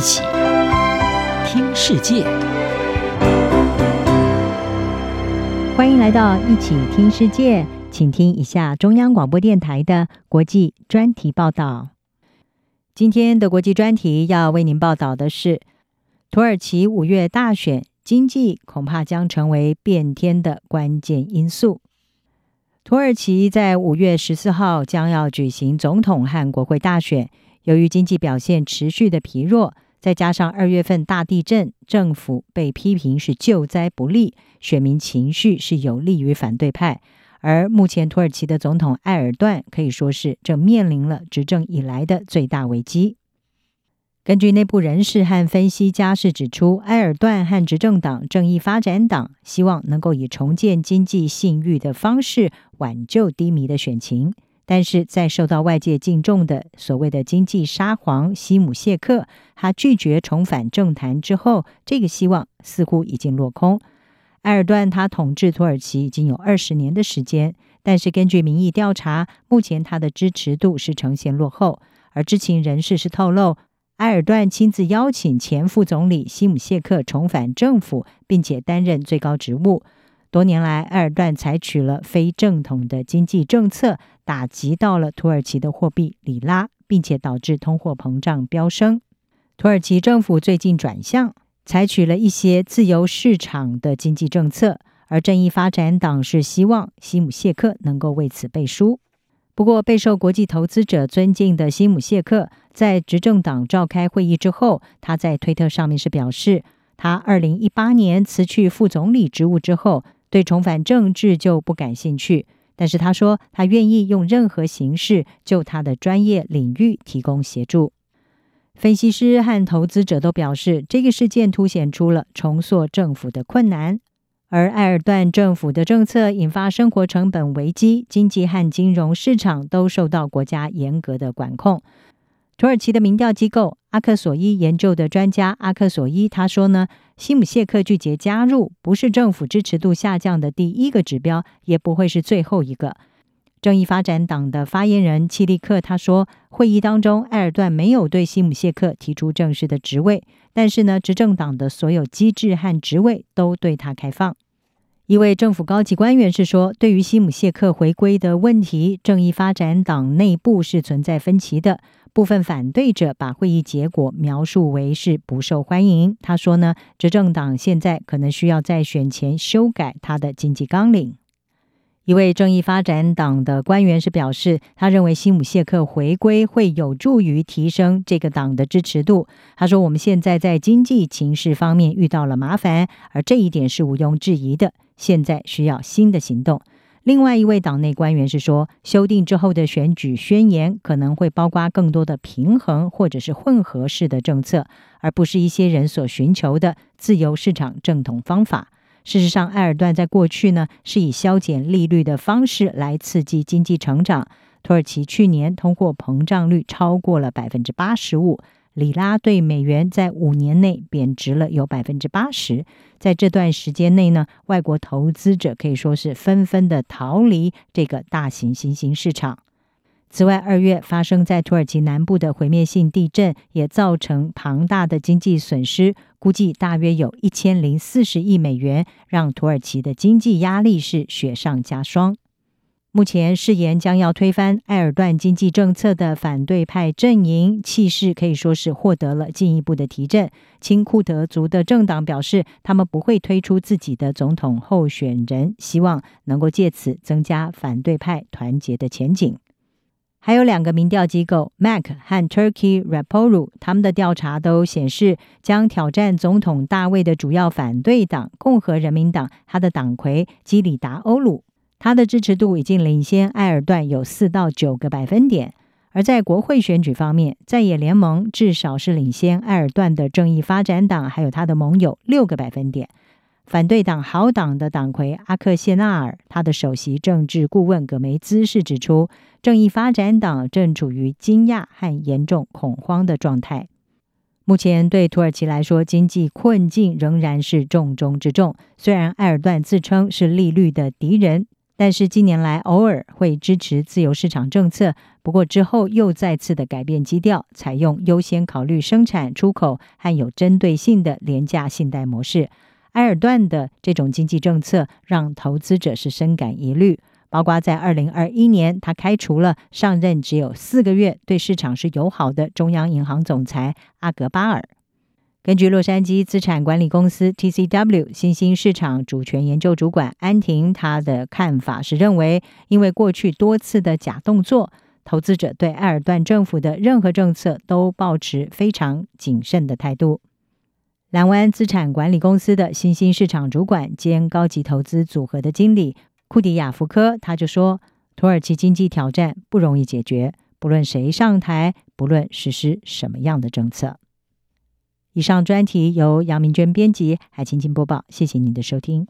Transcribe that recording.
一起听世界，欢迎来到一起听世界，请听一下中央广播电台的国际专题报道。今天的国际专题要为您报道的是，土耳其五月大选，经济恐怕将成为变天的关键因素。土耳其在五月十四号将要举行总统和国会大选。由于经济表现持续的疲弱，再加上二月份大地震，政府被批评是救灾不力，选民情绪是有利于反对派。而目前土耳其的总统埃尔段可以说是正面临了执政以来的最大危机。根据内部人士和分析家是指出，埃尔段和执政党正义发展党希望能够以重建经济信誉的方式挽救低迷的选情。但是在受到外界敬重的所谓的经济沙皇西姆谢克，他拒绝重返政坛之后，这个希望似乎已经落空。埃尔段他统治土耳其已经有二十年的时间，但是根据民意调查，目前他的支持度是呈现落后。而知情人士是透露，埃尔段亲自邀请前副总理西姆谢克重返政府，并且担任最高职务。多年来，埃尔段采取了非正统的经济政策，打击到了土耳其的货币里拉，并且导致通货膨胀飙升。土耳其政府最近转向，采取了一些自由市场的经济政策，而正义发展党是希望西姆谢克能够为此背书。不过，备受国际投资者尊敬的西姆谢克在执政党召开会议之后，他在推特上面是表示，他二零一八年辞去副总理职务之后。对重返政治就不感兴趣，但是他说他愿意用任何形式就他的专业领域提供协助。分析师和投资者都表示，这个事件凸显出了重塑政府的困难，而埃尔段政府的政策引发生活成本危机，经济和金融市场都受到国家严格的管控。土耳其的民调机构阿克索伊研究的专家阿克索伊他说呢，西姆谢克拒绝加入，不是政府支持度下降的第一个指标，也不会是最后一个。正义发展党的发言人契利克他说，会议当中埃尔段没有对西姆谢克提出正式的职位，但是呢，执政党的所有机制和职位都对他开放。一位政府高级官员是说，对于西姆谢克回归的问题，正义发展党内部是存在分歧的。部分反对者把会议结果描述为是不受欢迎。他说呢，执政党现在可能需要在选前修改他的经济纲领。一位正义发展党的官员是表示，他认为西姆谢克回归会有助于提升这个党的支持度。他说，我们现在在经济情势方面遇到了麻烦，而这一点是毋庸置疑的。现在需要新的行动。另外一位党内官员是说，修订之后的选举宣言可能会包括更多的平衡或者是混合式的政策，而不是一些人所寻求的自由市场正统方法。事实上，埃尔段在过去呢是以削减利率的方式来刺激经济成长。土耳其去年通货膨胀率超过了百分之八十五。里拉对美元在五年内贬值了有百分之八十，在这段时间内呢，外国投资者可以说是纷纷的逃离这个大型新兴市场。此外，二月发生在土耳其南部的毁灭性地震也造成庞大的经济损失，估计大约有一千零四十亿美元，让土耳其的经济压力是雪上加霜。目前誓言将要推翻埃尔段经济政策的反对派阵营气势可以说是获得了进一步的提振。亲库德族的政党表示，他们不会推出自己的总统候选人，希望能够借此增加反对派团结的前景。还有两个民调机构 MAC 和 Turkey Raporu，他们的调查都显示，将挑战总统大卫的主要反对党共和人民党，他的党魁基里达欧鲁。他的支持度已经领先埃尔段有四到九个百分点，而在国会选举方面，在野联盟至少是领先埃尔段的正义发展党还有他的盟友六个百分点。反对党好党的党魁阿克谢纳尔，他的首席政治顾问葛梅兹是指出，正义发展党正处于惊讶和严重恐慌的状态。目前对土耳其来说，经济困境仍然是重中之重。虽然埃尔段自称是利率的敌人。但是近年来偶尔会支持自由市场政策，不过之后又再次的改变基调，采用优先考虑生产、出口和有针对性的廉价信贷模式。埃尔段的这种经济政策让投资者是深感疑虑，包括在二零二一年，他开除了上任只有四个月、对市场是友好的中央银行总裁阿格巴尔。根据洛杉矶资产管理公司 TCW 新兴市场主权研究主管安婷，他的看法是认为，因为过去多次的假动作，投资者对埃尔段政府的任何政策都抱持非常谨慎的态度。蓝湾资产管理公司的新兴市场主管兼高级投资组合的经理库迪亚福科，他就说，土耳其经济挑战不容易解决，不论谁上台，不论实施什么样的政策。以上专题由杨明娟编辑，海清清播报。谢谢您的收听。